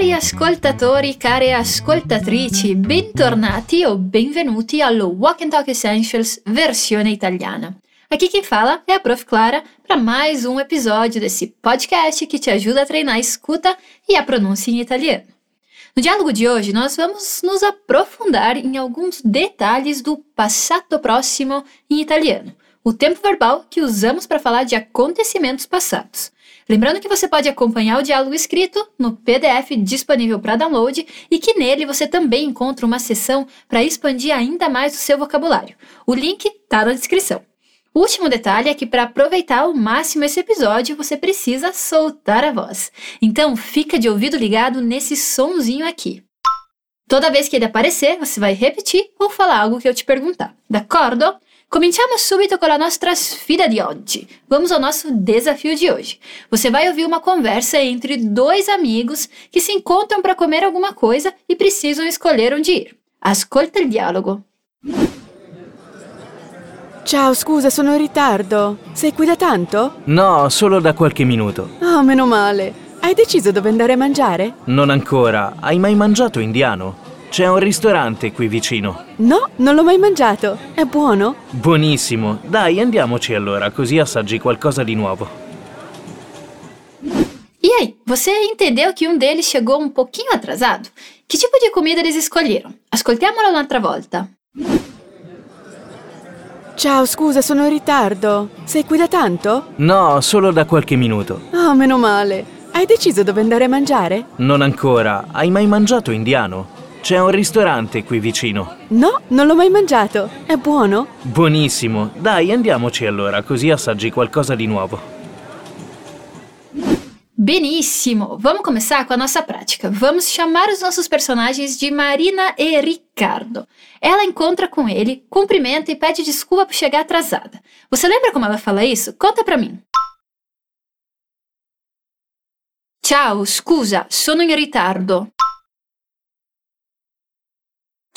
Cari ascoltatori, care ascoltatrici, bentornati ou benvenuti allo Walk and Talk Essentials versione italiana. Aqui quem fala é a Prof. Clara para mais um episódio desse podcast que te ajuda a treinar a escuta e a pronúncia em italiano. No diálogo de hoje, nós vamos nos aprofundar em alguns detalhes do passato próximo em italiano, o tempo verbal que usamos para falar de acontecimentos passados. Lembrando que você pode acompanhar o diálogo escrito no PDF disponível para download e que nele você também encontra uma seção para expandir ainda mais o seu vocabulário. O link está na descrição. Último detalhe é que para aproveitar ao máximo esse episódio, você precisa soltar a voz. Então, fica de ouvido ligado nesse sonzinho aqui. Toda vez que ele aparecer, você vai repetir ou falar algo que eu te perguntar. D'accordo? Cominciamo subito com a nossa sfida de oggi. Vamos ao nosso desafio de hoje. Você vai ouvir uma conversa entre dois amigos que se encontram para comer alguma coisa e precisam escolher onde ir. Ascolta il dialogo. Ciao, scusa, sono in ritardo. Sei qui da tanto? No, solo da qualche minuto. Oh, meno male. Hai deciso dove andare a mangiare? Non ancora. Hai mai mangiato indiano? C'è un ristorante qui vicino. No, non l'ho mai mangiato. È buono? Buonissimo. Dai, andiamoci allora, così assaggi qualcosa di nuovo. E aí, você entendeu que um deles chegou um pouquinho atrasado? Que tipo de comida eles escolheram? Ascoltiamolo un'altra volta. Ciao, scusa, sono in ritardo. Sei qui da tanto? No, solo da qualche minuto. Oh, meno male. Hai deciso dove andare a mangiare? Non ancora. Hai mai mangiato indiano? C'è un ristorante qui vicino. No, non l'ho mai mangiato. È buono? Buonissimo. Dai, andiamoci allora, così assaggi qualcosa di nuovo. Benissimo! Vamos começar com a nossa prática. Vamos chamar os nossos personagens de Marina e Ricardo. Ela encontra com ele, cumprimenta e pede desculpa por chegar atrasada. Você lembra como ela fala isso? Conta pra mim. Ciao, scusa, sono in ritardo.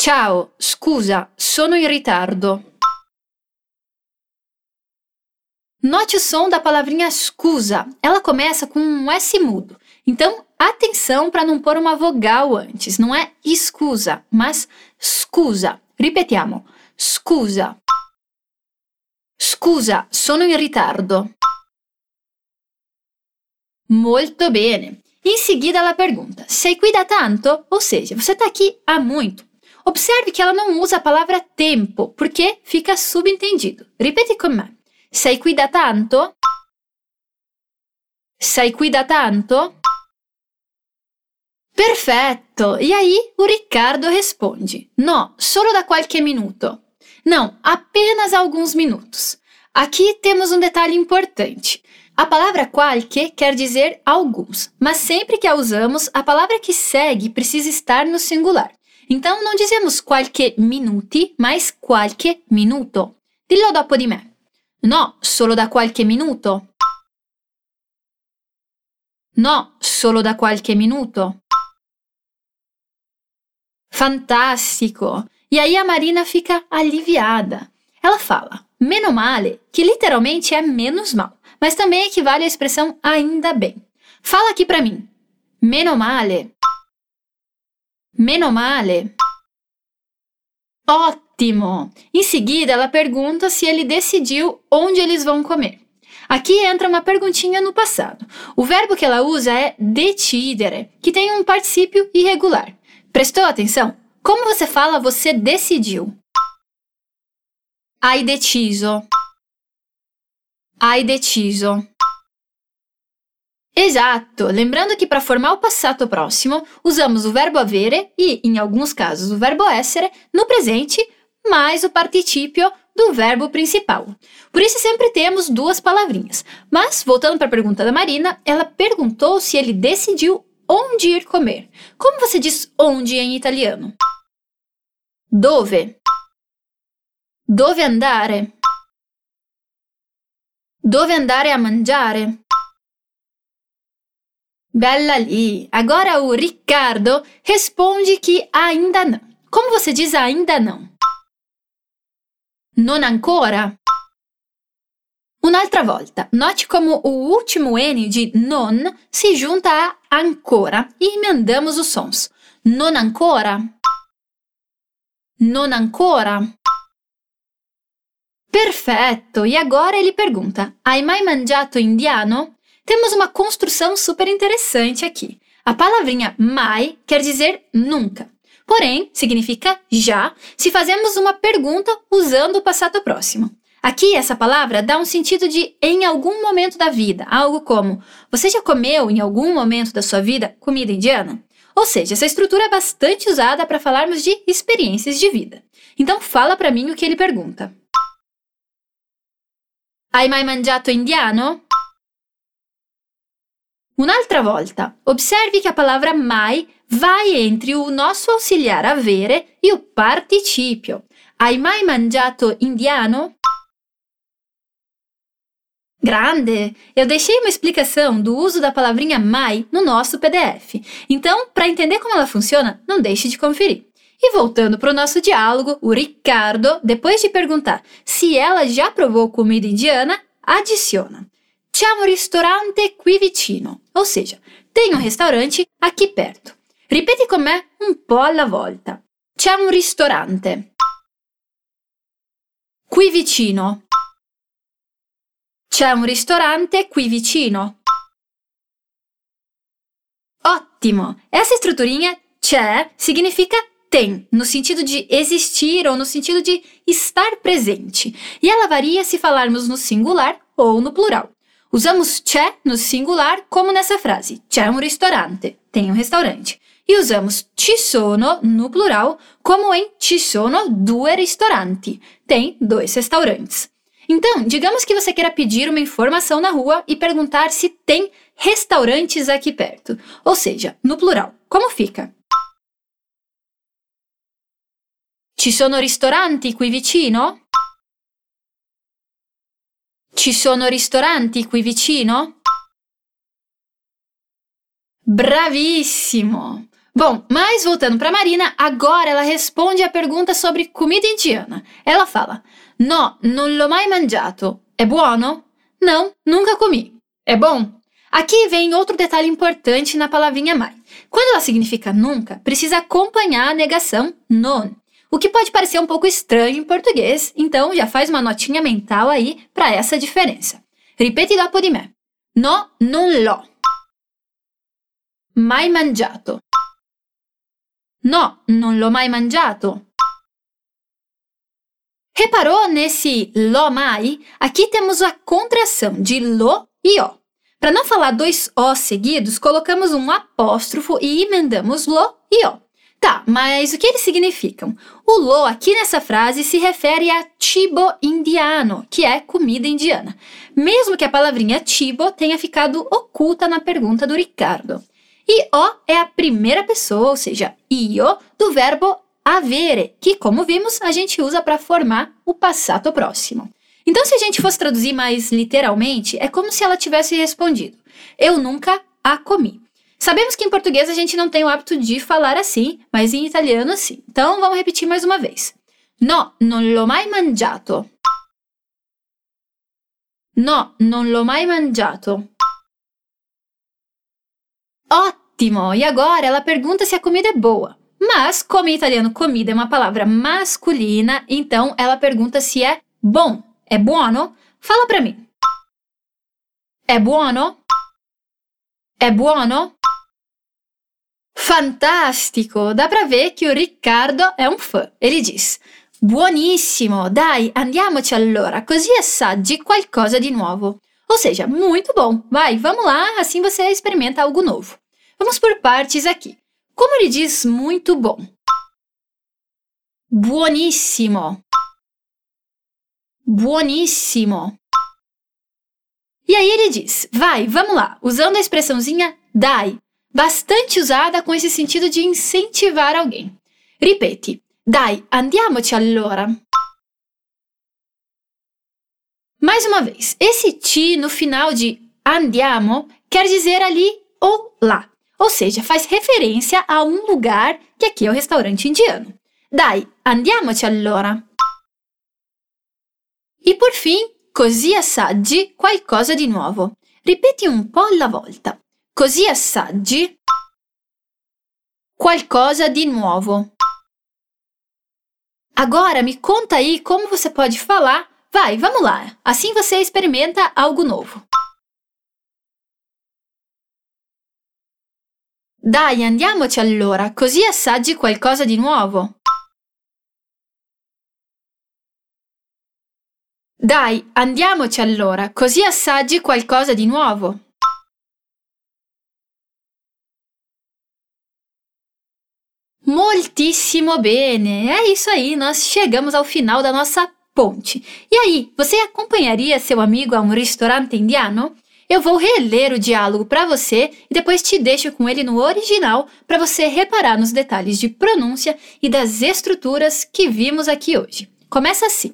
Ciao, scusa, sono in ritardo. Note o som da palavrinha scusa. Ela começa com um S mudo. Então, atenção para não pôr uma vogal antes. Não é scusa, mas scusa. Ripetiamo. Scusa. Scusa, sono in ritardo. Molto bene. Em seguida, ela pergunta: Sei qui da tanto? Ou seja, você está aqui há muito. Observe que ela não usa a palavra tempo, porque fica subentendido. Ripeti con me. Sei qui da tanto? Sei qui da tanto? Perfetto! E aí o Ricardo responde: No, solo da qualche minuto. Não, apenas alguns minutos. Aqui temos um detalhe importante. A palavra qualche quer dizer alguns, mas sempre que a usamos, a palavra que segue precisa estar no singular. Então não dizemos qualche minuti, mas qualche minuto. Dillo dopo di me. No, solo da qualche minuto. No, solo da qualche minuto. Fantástico! E aí a Marina fica aliviada. Ela fala, meno male, que literalmente é menos mal, mas também equivale à expressão ainda bem. Fala aqui para mim. Meno male. Meno male. Ótimo! Em seguida, ela pergunta se ele decidiu onde eles vão comer. Aqui entra uma perguntinha no passado. O verbo que ela usa é decidere, que tem um particípio irregular. Prestou atenção? Como você fala você decidiu? Hai deciso. Hai deciso. Exato! Lembrando que para formar o passato próximo, usamos o verbo avere e, em alguns casos, o verbo essere no presente, mais o particípio do verbo principal. Por isso sempre temos duas palavrinhas. Mas, voltando para a pergunta da Marina, ela perguntou se ele decidiu onde ir comer. Como você diz onde em italiano? Dove? Dove andare? Dove andare a mangiare? Bella lì! Agora o Ricardo responde que ainda não. Como você diz ainda não? Non ancora? Un'altra volta, note como o último N de non se junta a ancora e emendamos os sons. Non ancora. Non ancora. Perfetto! E agora ele pergunta: Hai mai mangiato indiano? Temos uma construção super interessante aqui. A palavrinha mai quer dizer nunca. Porém, significa já se fazemos uma pergunta usando o passado próximo. Aqui, essa palavra dá um sentido de em algum momento da vida, algo como você já comeu em algum momento da sua vida comida indiana? Ou seja, essa estrutura é bastante usada para falarmos de experiências de vida. Então, fala para mim o que ele pergunta. Hai mai mangiato indiano? Un'altra volta, observi che a palavra mai vai entre o nosso auxiliar avere e o participio. Hai mai mangiato indiano? Grande! Eu deixei uma explicação do uso da palavrinha mai no nosso PDF. Então, para entender como ela funciona, não deixe de conferir. E voltando para o nosso diálogo, o Ricardo, depois de perguntar se ela já provou comida indiana, adiciona: C'è un ristorante qui vicino. Ou seja, tem um restaurante aqui perto. Ripeti con me un po' alla volta. C'è un ristorante. Qui vicino. C'è un ristorante qui vicino. Ótimo! Essa estruturinha c'è significa tem, no sentido de existir ou no sentido de estar presente. E ela varia se falarmos no singular ou no plural. Usamos c'è no singular, como nessa frase: c'è un ristorante, tem um restaurante. E usamos ci sono no plural, como em ci sono due ristoranti, tem dois restaurantes. Então, digamos que você queira pedir uma informação na rua e perguntar se tem restaurantes aqui perto. Ou seja, no plural. Como fica? Ci sono ristoranti qui vicino? Ci sono ristoranti qui vicino? Bravissimo! Bom, mas voltando para Marina, agora ela responde a pergunta sobre comida indiana. Ela fala: No, non l'ho mai mangiato. É buono? Não, nunca comi. É bom? Aqui vem outro detalhe importante na palavrinha mai. Quando ela significa nunca, precisa acompanhar a negação non. O que pode parecer um pouco estranho em português, então já faz uma notinha mental aí para essa diferença. Ripeti dopo di me. No, non l'ho. Mai mangiato. No, non l'ho mai mangiato. Reparou nesse lo mai? Aqui temos a contração de lo e o. Para não falar dois o seguidos, colocamos um apóstrofo e emendamos lo e o. Tá, mas o que eles significam? O lo aqui nessa frase se refere a chibo indiano, que é comida indiana, mesmo que a palavrinha chibo tenha ficado oculta na pergunta do Ricardo. E o é a primeira pessoa, ou seja, io, do verbo avere, que, como vimos, a gente usa para formar o passato próximo. Então, se a gente fosse traduzir mais literalmente, é como se ela tivesse respondido: Eu nunca a comi. Sabemos que em português a gente não tem o hábito de falar assim, mas em italiano sim. Então, vamos repetir mais uma vez. No, non l'ho mai mangiato. No, non l'ho mai mangiato. Ótimo! E agora ela pergunta se a comida é boa. Mas, como em italiano comida é uma palavra masculina, então ela pergunta se é bom. É buono? Fala pra mim. É buono? É buono? Fantástico! Dá pra ver que o Riccardo é um fã. Ele diz: Buonissimo! Dai, andiamoci allora, così assaggi qualcosa di nuovo. Ou seja, muito bom. Vai, vamos lá, assim você experimenta algo novo. Vamos por partes aqui. Como ele diz muito bom? Buonissimo. Buonissimo. E aí ele diz: vai, vamos lá, usando a expressãozinha dai, bastante usada com esse sentido de incentivar alguém. Ripeti: dai, andiamoci allora. Mais uma vez, esse ti no final de andiamo quer dizer ali ou lá. Ou seja, faz referência a um lugar que aqui é o restaurante indiano. Dai, andiamoci allora. E por fim, così assaggi qualcosa di nuovo. Ripeti un po' alla volta. Così assaggi qualcosa de novo. Agora me conta aí como você pode falar. Vai, vamos lá. Assim você experimenta algo novo. Dai, andiamoci allora, così assaggi qualcosa di nuovo. Dai, andiamoci allora, così assaggi qualcosa di nuovo. Muitíssimo bene! É isso aí, nós chegamos ao final da nossa ponte. E aí, você acompanharia seu amigo a um restaurante indiano? Eu vou reler o diálogo para você e depois te deixo com ele no original para você reparar nos detalhes de pronúncia e das estruturas que vimos aqui hoje. Começa assim: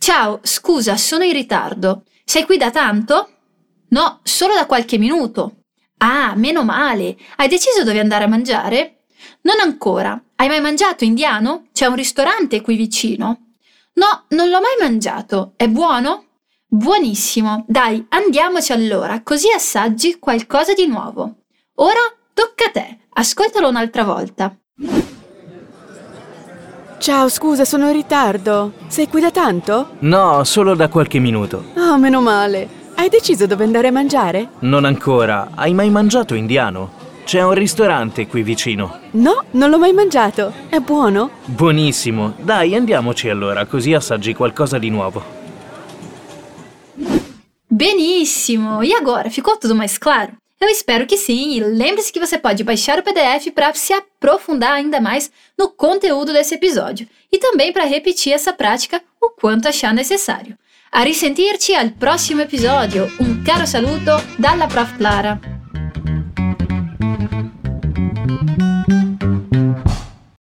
Ciao, scusa, sono in ritardo. Sei qui da tanto? No, solo da qualche minuto. Ah, meno male. Hai deciso dove andare a mangiare? Non ancora. Hai mai mangiato indiano? C'è un ristorante qui vicino? No, non l'ho mai mangiato. È buono? Buonissimo. Dai, andiamoci allora, così assaggi qualcosa di nuovo. Ora tocca a te. Ascoltalo un'altra volta. Ciao, scusa, sono in ritardo. Sei qui da tanto? No, solo da qualche minuto. Oh, meno male. Hai deciso dove andare a mangiare? Non ancora. Hai mai mangiato indiano? C'è un ristorante qui vicino. No, non l'ho mai mangiato. È buono? Buonissimo. Dai, andiamoci allora, così assaggi qualcosa di nuovo. Benissimo! E agora, ficou tudo mais claro? Eu espero que sim, e lembre-se que você pode baixar o PDF para se aprofundar ainda mais no conteúdo desse episódio e também para repetir essa prática o quanto achar necessário. A risentirci al prossimo episodio. Un caro saluto dalla Prof Clara.